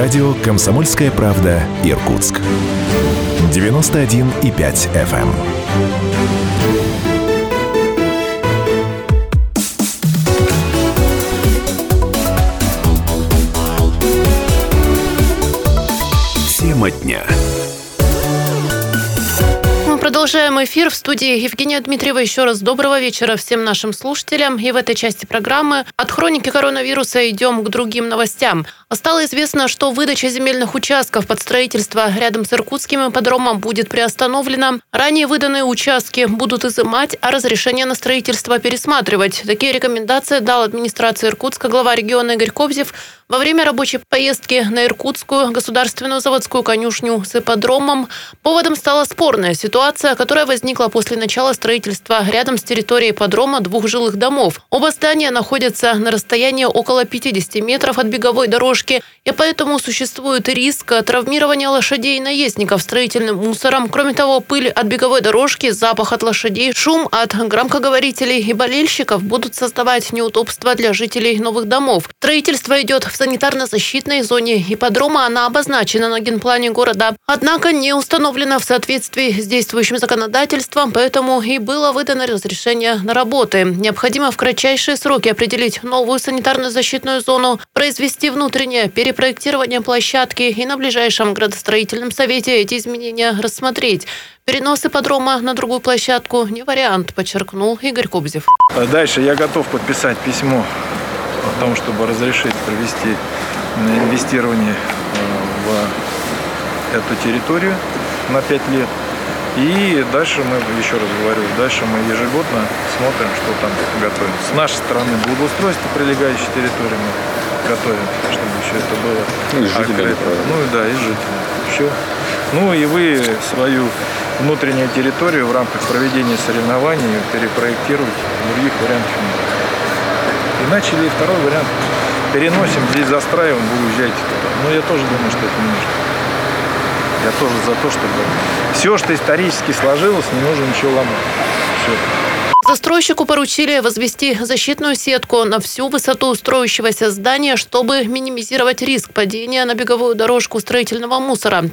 Радио «Комсомольская правда» Иркутск. 91,5 FM. Продолжаем эфир в студии Евгения Дмитриева. Еще раз доброго вечера всем нашим слушателям. И в этой части программы от хроники коронавируса идем к другим новостям. Стало известно, что выдача земельных участков под строительство рядом с Иркутским ипподромом будет приостановлена. Ранее выданные участки будут изымать, а разрешение на строительство пересматривать. Такие рекомендации дал администрация Иркутска глава региона Игорь Кобзев во время рабочей поездки на Иркутскую государственную заводскую конюшню с ипподромом. Поводом стала спорная ситуация, которая возникла после начала строительства рядом с территорией ипподрома двух жилых домов. Оба здания находятся на расстоянии около 50 метров от беговой дорожки, и поэтому существует риск травмирования лошадей и наездников строительным мусором. Кроме того, пыль от беговой дорожки, запах от лошадей, шум от громкоговорителей и болельщиков будут создавать неудобства для жителей новых домов. Строительство идет в санитарно-защитной зоне ипподрома. Она обозначена на генплане города. Однако не установлена в соответствии с действующим законодательством, поэтому и было выдано разрешение на работы. Необходимо в кратчайшие сроки определить новую санитарно-защитную зону, произвести внутреннее перепроектирование площадки и на ближайшем градостроительном совете эти изменения рассмотреть. Перенос ипподрома на другую площадку не вариант, подчеркнул Игорь Кобзев. Дальше я готов подписать письмо о том, чтобы разрешить провести инвестирование э, в эту территорию на 5 лет. И дальше мы, еще раз говорю, дальше мы ежегодно смотрим, что там готовим. С нашей стороны благоустройство прилегающей территории мы готовим, чтобы еще это было. Ну и жители. Ну и да, и жители. Все. Ну и вы свою внутреннюю территорию в рамках проведения соревнований перепроектируете. Других вариантов нет. И начали второй вариант. Переносим, здесь застраиваем, вы уезжаете туда. Но я тоже думаю, что это не нужно. Я тоже за то, чтобы все, что исторически сложилось, не нужно ничего ломать. Все. Застройщику поручили возвести защитную сетку на всю высоту строящегося здания, чтобы минимизировать риск падения на беговую дорожку строительного мусора.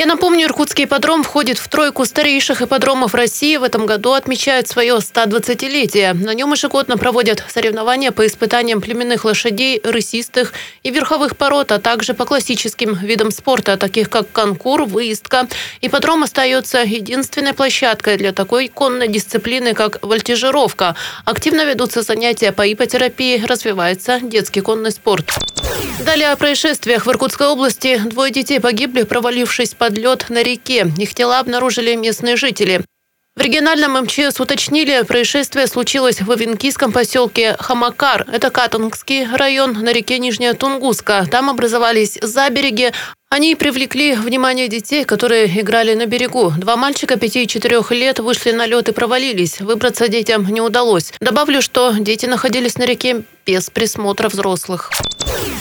Я напомню, Иркутский ипподром входит в тройку старейших ипподромов России. В этом году отмечает свое 120-летие. На нем ежегодно проводят соревнования по испытаниям племенных лошадей, рысистых и верховых пород, а также по классическим видам спорта, таких как конкур, выездка. Ипподром остается единственной площадкой для такой конной дисциплины, как вольтежировка. Активно ведутся занятия по ипотерапии, развивается детский конный спорт. Далее о происшествиях в Иркутской области. Двое детей погибли, провалившись под лед на реке. Их тела обнаружили местные жители. В региональном МЧС уточнили, происшествие случилось в Авенкийском поселке Хамакар. Это Катангский район на реке Нижняя Тунгуска. Там образовались забереги. Они привлекли внимание детей, которые играли на берегу. Два мальчика 5 и 4 лет вышли на лед и провалились. Выбраться детям не удалось. Добавлю, что дети находились на реке без присмотра взрослых.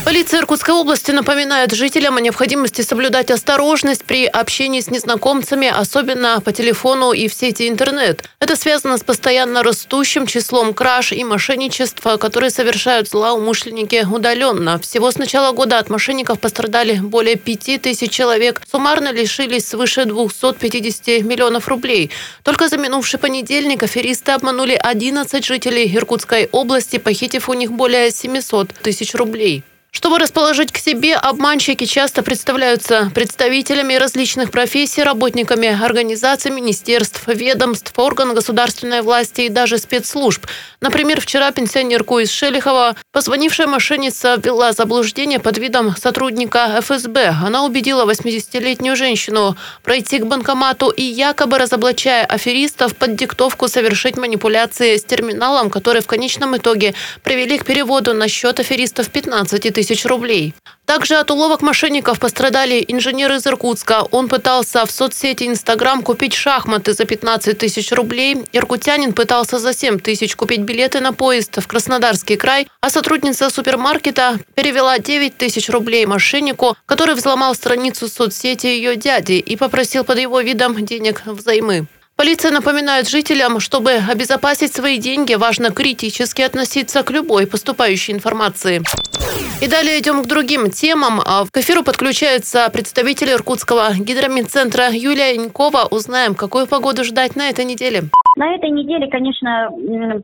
Полиция Иркутской области напоминает жителям о необходимости соблюдать осторожность при общении с незнакомцами, особенно по телефону и в сети интернет. Это связано с постоянно растущим числом краж и мошенничества, которые совершают злоумышленники удаленно. Всего с начала года от мошенников пострадали более 5 тысяч человек. Суммарно лишились свыше 250 миллионов рублей. Только за минувший понедельник аферисты обманули 11 жителей Иркутской области, похитив у них более 700 тысяч рублей. Чтобы расположить к себе, обманщики часто представляются представителями различных профессий, работниками организаций, министерств, ведомств, органов государственной власти и даже спецслужб. Например, вчера пенсионерку из Шелихова позвонившая мошенница ввела заблуждение под видом сотрудника ФСБ. Она убедила 80-летнюю женщину пройти к банкомату и якобы разоблачая аферистов под диктовку совершить манипуляции с терминалом, которые в конечном итоге привели к переводу на счет аферистов 15 тысяч тысяч рублей. Также от уловок мошенников пострадали инженер из Иркутска. Он пытался в соцсети Инстаграм купить шахматы за 15 тысяч рублей. Иркутянин пытался за 7 тысяч купить билеты на поезд в Краснодарский край, а сотрудница супермаркета перевела 9 тысяч рублей мошеннику, который взломал страницу соцсети ее дяди и попросил под его видом денег взаймы. Полиция напоминает жителям, чтобы обезопасить свои деньги, важно критически относиться к любой поступающей информации. И далее идем к другим темам. А к эфиру подключается представитель Иркутского гидромедцентра Юлия Янькова. Узнаем, какую погоду ждать на этой неделе. На этой неделе, конечно,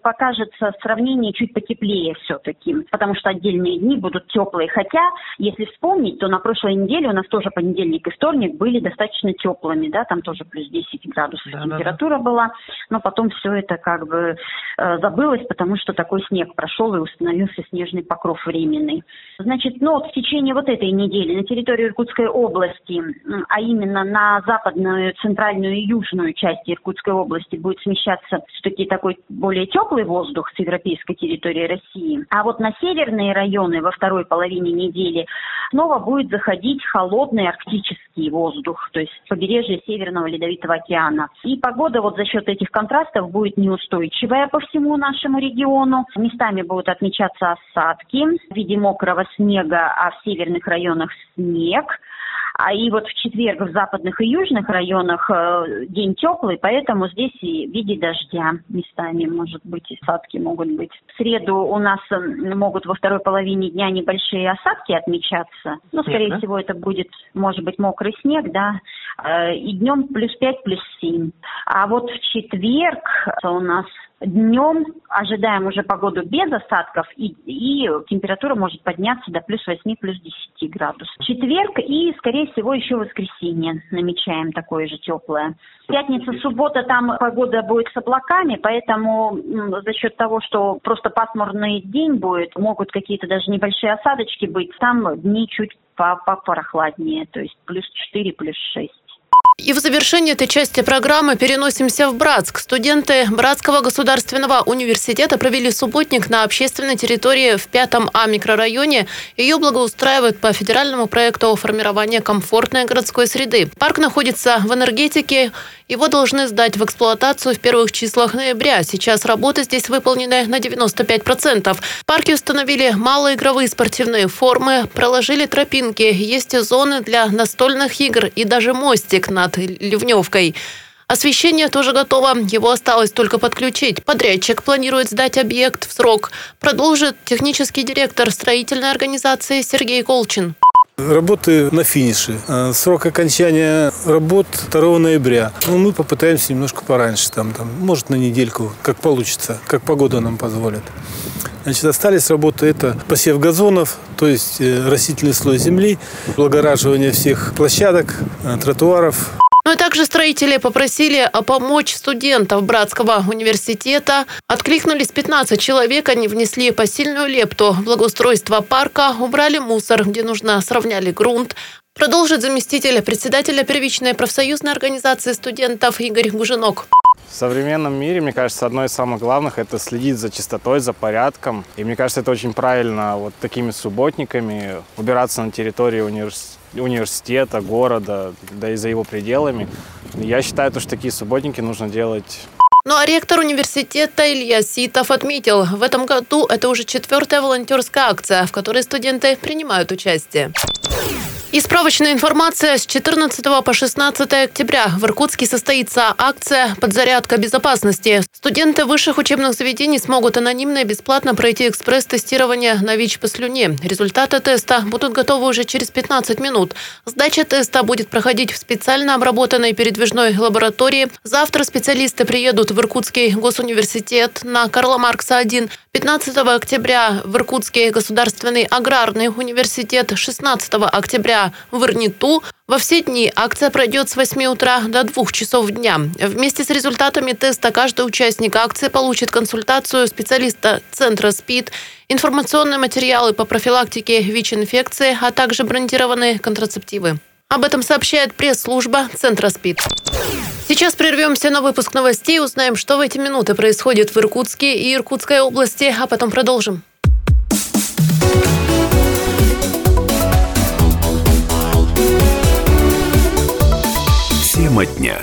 покажется сравнение чуть потеплее все-таки, потому что отдельные дни будут теплые. Хотя, если вспомнить, то на прошлой неделе у нас тоже понедельник и вторник были достаточно теплыми, да, там тоже плюс 10 градусов да, температура да, да. была, но потом все это как бы э, забылось, потому что такой снег прошел и установился снежный покров временный. Значит, вот в течение вот этой недели на территории Иркутской области, а именно на западную, центральную и южную части Иркутской области будет смещаться смещаться все-таки такой более теплый воздух с европейской территории России. А вот на северные районы во второй половине недели снова будет заходить холодный арктический воздух, то есть побережье Северного Ледовитого океана. И погода вот за счет этих контрастов будет неустойчивая по всему нашему региону. Местами будут отмечаться осадки в виде мокрого снега, а в северных районах снег. А и вот в четверг в западных и южных районах э, день теплый, поэтому здесь и в виде дождя местами, может быть, и осадки могут быть. В среду у нас могут во второй половине дня небольшие осадки отмечаться. Ну, скорее снег, да? всего, это будет, может быть, мокрый снег, да. Э, и днем плюс 5, плюс 7. А вот в четверг у нас Днем ожидаем уже погоду без осадков, и, и температура может подняться до плюс 8, плюс 10 градусов. Четверг и, скорее всего, еще воскресенье намечаем такое же теплое. Пятница, суббота, там погода будет с облаками, поэтому за счет того, что просто пасмурный день будет, могут какие-то даже небольшие осадочки быть, там дни чуть попрохладнее, то есть плюс 4, плюс 6. И в завершении этой части программы переносимся в Братск. Студенты Братского государственного университета провели субботник на общественной территории в 5 А микрорайоне. Ее благоустраивают по федеральному проекту формирования комфортной городской среды. Парк находится в энергетике. Его должны сдать в эксплуатацию в первых числах ноября. Сейчас работы здесь выполнены на 95%. В парке установили малоигровые спортивные формы, проложили тропинки, есть зоны для настольных игр и даже мостик на над Ливневкой. Освещение тоже готово, его осталось только подключить. Подрядчик планирует сдать объект в срок. Продолжит технический директор строительной организации Сергей Колчин. Работы на финише. А срок окончания работ 2 ноября. Ну, мы попытаемся немножко пораньше, там, там, может, на недельку, как получится, как погода нам позволит. Значит, остались работы это посев газонов, то есть э, растительный слой земли, благораживание всех площадок, э, тротуаров. Ну и также строители попросили помочь студентов Братского университета. Откликнулись 15 человек, они внесли посильную лепту в благоустройство парка, убрали мусор, где нужно, сравняли грунт. Продолжит заместитель председателя первичной профсоюзной организации студентов Игорь Гужинок. В современном мире, мне кажется, одно из самых главных – это следить за чистотой, за порядком. И мне кажется, это очень правильно вот такими субботниками убираться на территории универс... университета, города, да и за его пределами. Я считаю, что такие субботники нужно делать ну а ректор университета Илья Ситов отметил, в этом году это уже четвертая волонтерская акция, в которой студенты принимают участие. И справочная информация. С 14 по 16 октября в Иркутске состоится акция «Подзарядка безопасности». Студенты высших учебных заведений смогут анонимно и бесплатно пройти экспресс-тестирование на ВИЧ по слюне. Результаты теста будут готовы уже через 15 минут. Сдача теста будет проходить в специально обработанной передвижной лаборатории. Завтра специалисты приедут в Иркутский госуниверситет на Карла Маркса 1. 15 октября в Иркутский государственный аграрный университет. 16 октября в Ирниту. Во все дни акция пройдет с 8 утра до 2 часов дня. Вместе с результатами теста каждый участник акции получит консультацию специалиста Центра СПИД, информационные материалы по профилактике ВИЧ-инфекции, а также брендированные контрацептивы. Об этом сообщает пресс-служба Центра СПИД. Сейчас прервемся на выпуск новостей, узнаем, что в эти минуты происходит в Иркутске и Иркутской области, а потом продолжим. Тема дня.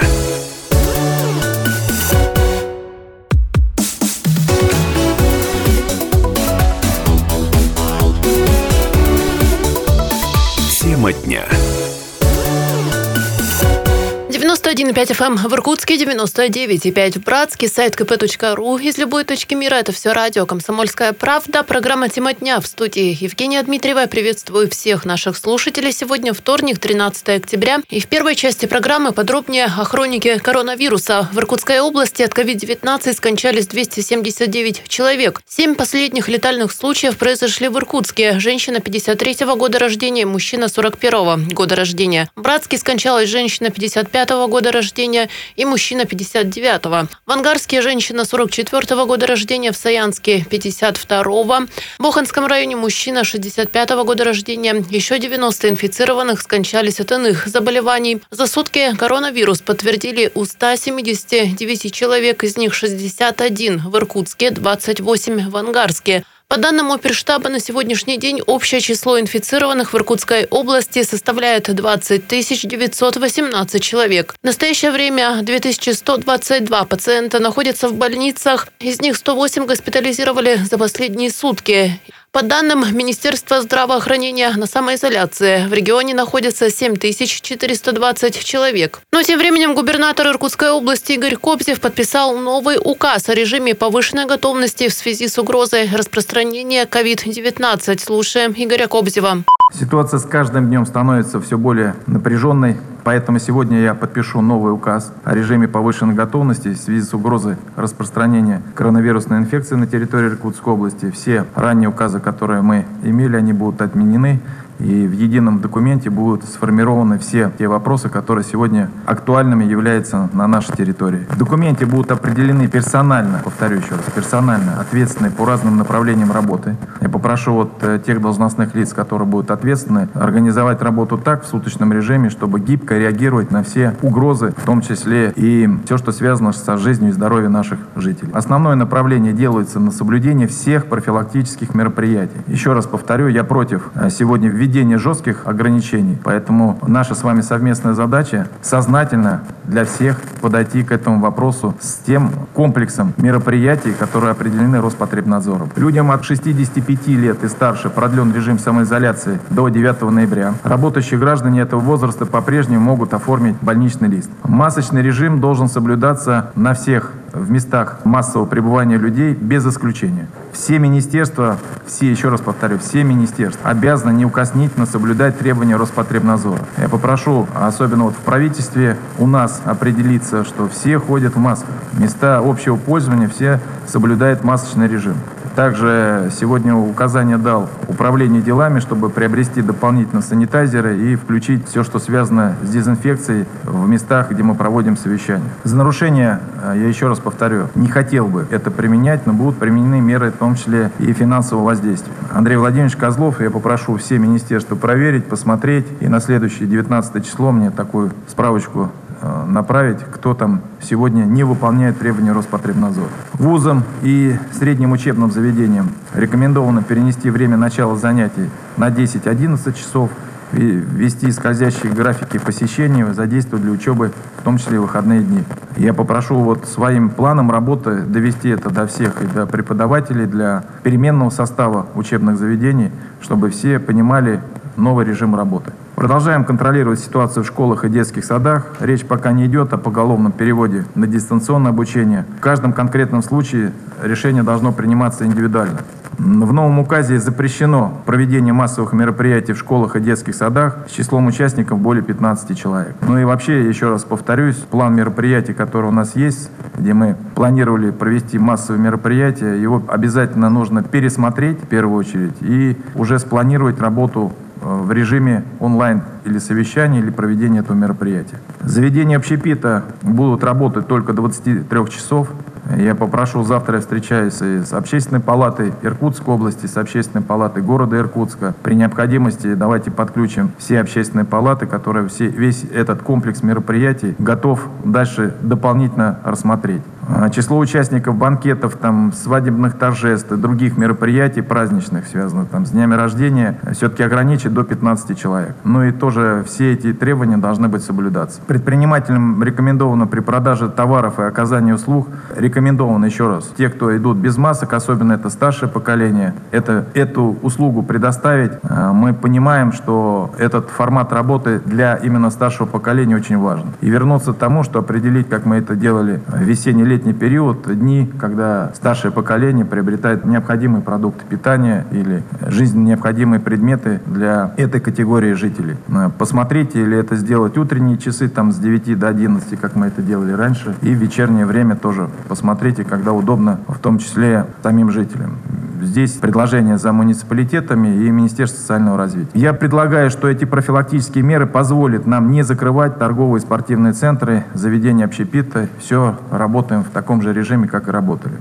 Тема дня. 91,5 FM эм в Иркутске, 99,5 в Братске, сайт kp.ру. Из любой точки мира это все радио «Комсомольская правда». Программа «Тема дня» в студии Евгения Дмитриева. Приветствую всех наших слушателей. Сегодня вторник, 13 октября. И в первой части программы подробнее о хронике коронавируса. В Иркутской области от COVID-19 скончались 279 человек. Семь последних летальных случаев произошли в Иркутске. Женщина 53 -го года рождения, мужчина 41 -го года рождения. В Братске скончалась женщина 55 -го года рождения и мужчина 59-го. В Ангарске женщина 44-го года рождения, в Саянске 52-го. В Боханском районе мужчина 65-го года рождения. Еще 90 инфицированных скончались от иных заболеваний. За сутки коронавирус подтвердили у 179 человек, из них 61 в Иркутске, 28 в Ангарске. По данным оперштаба, на сегодняшний день общее число инфицированных в Иркутской области составляет 20 918 человек. В настоящее время 2122 пациента находятся в больницах, из них 108 госпитализировали за последние сутки. По данным Министерства здравоохранения, на самоизоляции в регионе находится 7420 человек. Но тем временем губернатор Иркутской области Игорь Кобзев подписал новый указ о режиме повышенной готовности в связи с угрозой распространения COVID-19. Слушаем Игоря Кобзева. Ситуация с каждым днем становится все более напряженной, поэтому сегодня я подпишу новый указ о режиме повышенной готовности в связи с угрозой распространения коронавирусной инфекции на территории Иркутской области. Все ранние указы, которые мы имели, они будут отменены. И в едином документе будут сформированы все те вопросы, которые сегодня актуальными являются на нашей территории. В документе будут определены персонально, повторю еще раз, персонально ответственные по разным направлениям работы. Я попрошу вот э, тех должностных лиц, которые будут ответственны, организовать работу так в суточном режиме, чтобы гибко реагировать на все угрозы, в том числе и все, что связано со жизнью и здоровьем наших жителей. Основное направление делается на соблюдение всех профилактических мероприятий. Еще раз повторю, я против э, сегодня введения жестких ограничений. Поэтому наша с вами совместная задача сознательно для всех подойти к этому вопросу с тем комплексом мероприятий, которые определены Роспотребнадзором. Людям от 65 лет и старше продлен режим самоизоляции до 9 ноября. Работающие граждане этого возраста по-прежнему могут оформить больничный лист. Масочный режим должен соблюдаться на всех в местах массового пребывания людей без исключения. Все министерства, все, еще раз повторю, все министерства обязаны неукоснительно соблюдать требования Роспотребнадзора. Я попрошу, особенно вот в правительстве, у нас определиться, что все ходят в масках. Места общего пользования все соблюдают масочный режим. Также сегодня указание дал управление делами, чтобы приобрести дополнительно санитайзеры и включить все, что связано с дезинфекцией в местах, где мы проводим совещания. За нарушение, э, я еще раз повторю, не хотел бы это применять, но будут применены меры, в том числе и финансового воздействия. Андрей Владимирович Козлов, я попрошу все министерства проверить, посмотреть, и на следующее 19 число мне такую справочку направить, кто там сегодня не выполняет требования Роспотребнадзора. Вузам и средним учебным заведениям рекомендовано перенести время начала занятий на 10-11 часов, и ввести скользящие графики посещения, задействовать для учебы, в том числе и выходные дни. Я попрошу вот своим планом работы довести это до всех, и до преподавателей, для переменного состава учебных заведений, чтобы все понимали новый режим работы. Продолжаем контролировать ситуацию в школах и детских садах. Речь пока не идет о поголовном переводе на дистанционное обучение. В каждом конкретном случае решение должно приниматься индивидуально. В новом указе запрещено проведение массовых мероприятий в школах и детских садах с числом участников более 15 человек. Ну и вообще, еще раз повторюсь, план мероприятий, который у нас есть, где мы планировали провести массовые мероприятия, его обязательно нужно пересмотреть в первую очередь и уже спланировать работу в режиме онлайн или совещания, или проведения этого мероприятия. Заведения общепита будут работать только 23 часов. Я попрошу, завтра я встречаюсь с общественной палатой Иркутской области, с общественной палатой города Иркутска. При необходимости давайте подключим все общественные палаты, которые все, весь этот комплекс мероприятий готов дальше дополнительно рассмотреть. А, число участников банкетов, там, свадебных торжеств и других мероприятий праздничных, связанных там, с днями рождения, все-таки ограничить до 15 человек. Ну и тоже все эти требования должны быть соблюдаться. Предпринимателям рекомендовано при продаже товаров и оказании услуг, рекомендовано еще раз, те, кто идут без масок, особенно это старшее поколение, это, эту услугу предоставить. А, мы понимаем, что этот формат работы для именно старшего поколения очень важен. И вернуться к тому, что определить, как мы это делали весенний-летний летний период, дни, когда старшее поколение приобретает необходимые продукты питания или жизненно необходимые предметы для этой категории жителей. Э, посмотрите, или это сделать утренние часы там с 9 до 11, как мы это делали раньше, и вечернее время тоже посмотрите, когда удобно, в том числе самим жителям. Здесь предложение за муниципалитетами и Министерство социального развития. Я предлагаю, что эти профилактические меры позволят нам не закрывать торговые спортивные центры, заведения общепита. Все, работаем в таком же режиме, как и работали.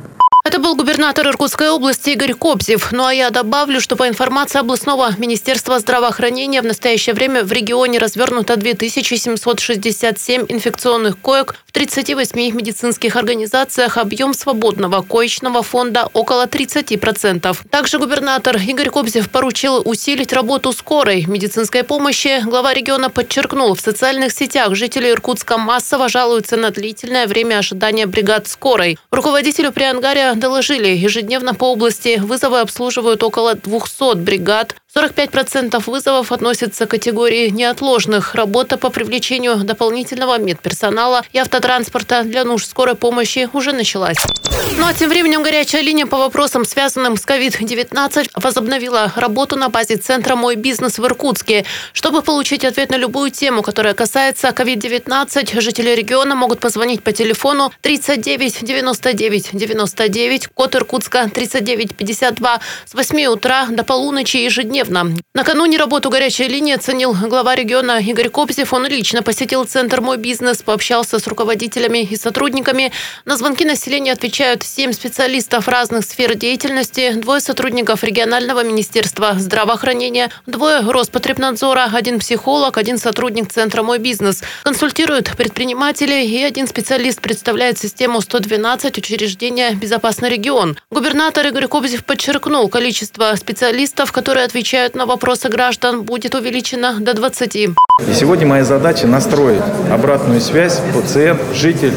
Это был губернатор Иркутской области Игорь Кобзев. Ну а я добавлю, что по информации областного министерства здравоохранения в настоящее время в регионе развернуто 2767 инфекционных коек в 38 медицинских организациях. Объем свободного коечного фонда около 30%. Также губернатор Игорь Кобзев поручил усилить работу скорой медицинской помощи. Глава региона подчеркнул, в социальных сетях жители Иркутска массово жалуются на длительное время ожидания бригад скорой. Руководителю Приангария доложили, ежедневно по области вызовы обслуживают около 200 бригад. 45% вызовов относятся к категории неотложных. Работа по привлечению дополнительного медперсонала и автотранспорта для нужд скорой помощи уже началась. Ну а тем временем горячая линия по вопросам, связанным с COVID-19, возобновила работу на базе Центра «Мой бизнес» в Иркутске. Чтобы получить ответ на любую тему, которая касается COVID-19, жители региона могут позвонить по телефону 39 99 99, код Иркутска 39 52 с 8 утра до полуночи ежедневно. Накануне работу горячей линии оценил глава региона Игорь Кобзев. Он лично посетил Центр «Мой бизнес», пообщался с руководителями и сотрудниками. На звонки населения отвечают 7 специалистов разных сфер деятельности, двое сотрудников регионального министерства здравоохранения, двое Роспотребнадзора, один психолог, один сотрудник Центра «Мой бизнес». Консультируют предпринимателей и один специалист представляет систему 112 учреждения «Безопасный регион». Губернатор Игорь Кобзев подчеркнул, количество специалистов, которые отвечают на вопросы граждан, будет увеличено до 20. И сегодня моя задача настроить обратную связь пациент, житель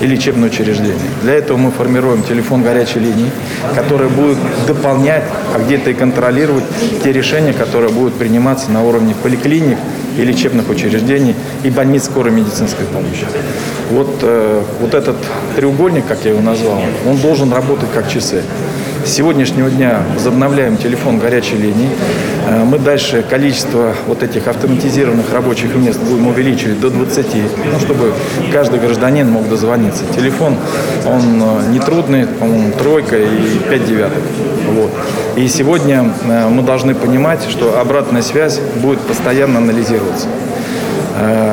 и лечебное учреждение. Для этого мы формируем телефон горячей линии, который будет дополнять, а где-то и контролировать те решения, которые будут приниматься на уровне поликлиник и лечебных учреждений и больниц скорой медицинской помощи. Вот, э, вот этот треугольник, как я его назвал, он должен работать как часы. С сегодняшнего дня возобновляем телефон горячей линии. Э, мы дальше количество вот этих автоматизированных рабочих мест будем увеличивать до 20, ну, чтобы каждый гражданин мог дозвониться. Телефон, он э, нетрудный, по-моему, тройка и пять девяток. Вот. И сегодня э, мы должны понимать, что обратная связь будет постоянно анализироваться.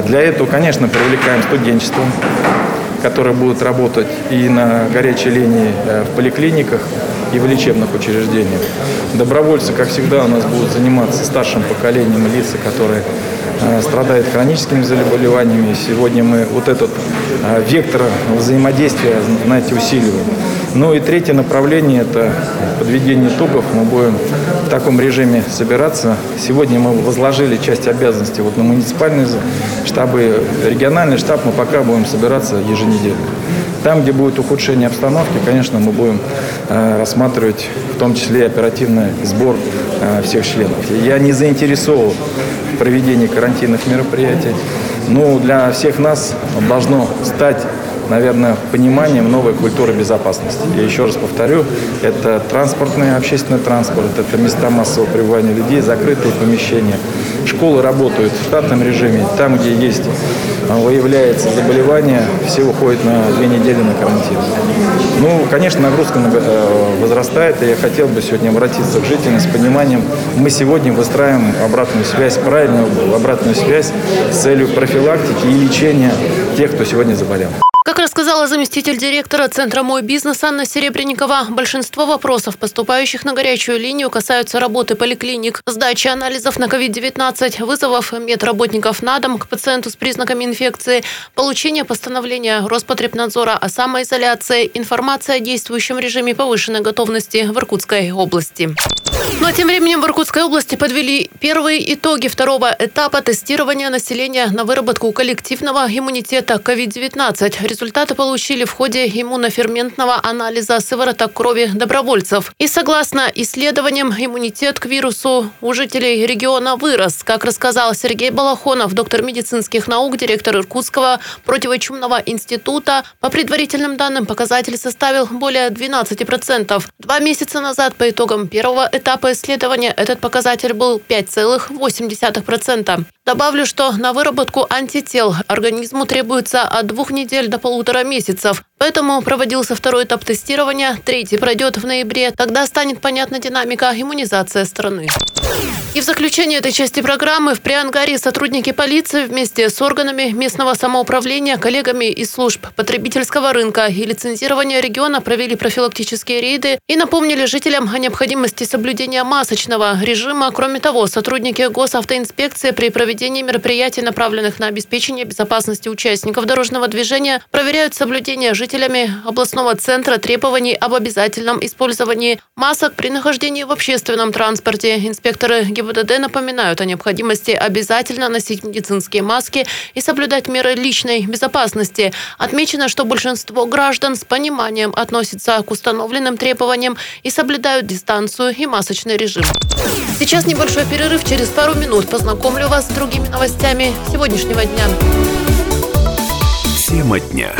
Для этого, конечно, привлекаем студенчество, которые будут работать и на горячей линии в поликлиниках, и в лечебных учреждениях. Добровольцы, как всегда, у нас будут заниматься старшим поколением лица, которые э, страдают хроническими заболеваниями. Сегодня мы вот этот э, вектор взаимодействия, знаете, усиливаем. Ну и третье направление – это подведение итогов. Мы будем в таком режиме собираться. Сегодня мы возложили часть обязанностей вот на муниципальные штабы, региональный штаб. Мы пока будем собираться еженедельно. Там, где будет ухудшение обстановки, конечно, мы будем э, рассматривать в том числе оперативный сбор э, всех членов. Я не заинтересован в проведении карантинных мероприятий. Но для всех нас должно стать наверное, пониманием новой культуры безопасности. Я еще раз повторю, это транспортный, общественный транспорт, это места массового пребывания людей, закрытые помещения. Школы работают в штатном режиме. Там, где есть, а, выявляется заболевание, все уходят на две недели на карантин. Ну, конечно, нагрузка э, возрастает, и я хотел бы сегодня обратиться к жителям с пониманием. Мы сегодня выстраиваем обратную связь, правильную обратную связь с целью профилактики и лечения тех, кто сегодня заболел. Сказала заместитель директора Центра «Мой бизнес» Анна Серебренникова, большинство вопросов, поступающих на горячую линию, касаются работы поликлиник, сдачи анализов на COVID-19, вызовов медработников на дом к пациенту с признаками инфекции, получения постановления Роспотребнадзора о самоизоляции, информация о действующем режиме повышенной готовности в Иркутской области. Ну а тем временем в Иркутской области подвели первые итоги второго этапа тестирования населения на выработку коллективного иммунитета COVID-19. Результаты получили в ходе иммуноферментного анализа сывороток крови добровольцев. И согласно исследованиям, иммунитет к вирусу у жителей региона вырос. Как рассказал Сергей Балахонов, доктор медицинских наук, директор Иркутского противочумного института, по предварительным данным показатель составил более 12%. Два месяца назад по итогам первого этапа исследования этот показатель был 5,8%. Добавлю, что на выработку антител организму требуется от двух недель до полутора месяцев. Поэтому проводился второй этап тестирования, третий пройдет в ноябре. Тогда станет понятна динамика иммунизации страны. И в заключение этой части программы в Приангаре сотрудники полиции вместе с органами местного самоуправления, коллегами из служб потребительского рынка и лицензирования региона провели профилактические рейды и напомнили жителям о необходимости соблюдения масочного режима. Кроме того, сотрудники госавтоинспекции при проведении мероприятий, направленных на обеспечение безопасности участников дорожного движения, проверяют соблюдение жителями областного центра требований об обязательном использовании масок при нахождении в общественном транспорте. Инспекторы ГИБДД напоминают о необходимости обязательно носить медицинские маски и соблюдать меры личной безопасности. Отмечено, что большинство граждан с пониманием относятся к установленным требованиям и соблюдают дистанцию и масочный режим. Сейчас небольшой перерыв. Через пару минут познакомлю вас с другими новостями сегодняшнего дня. Тема дня.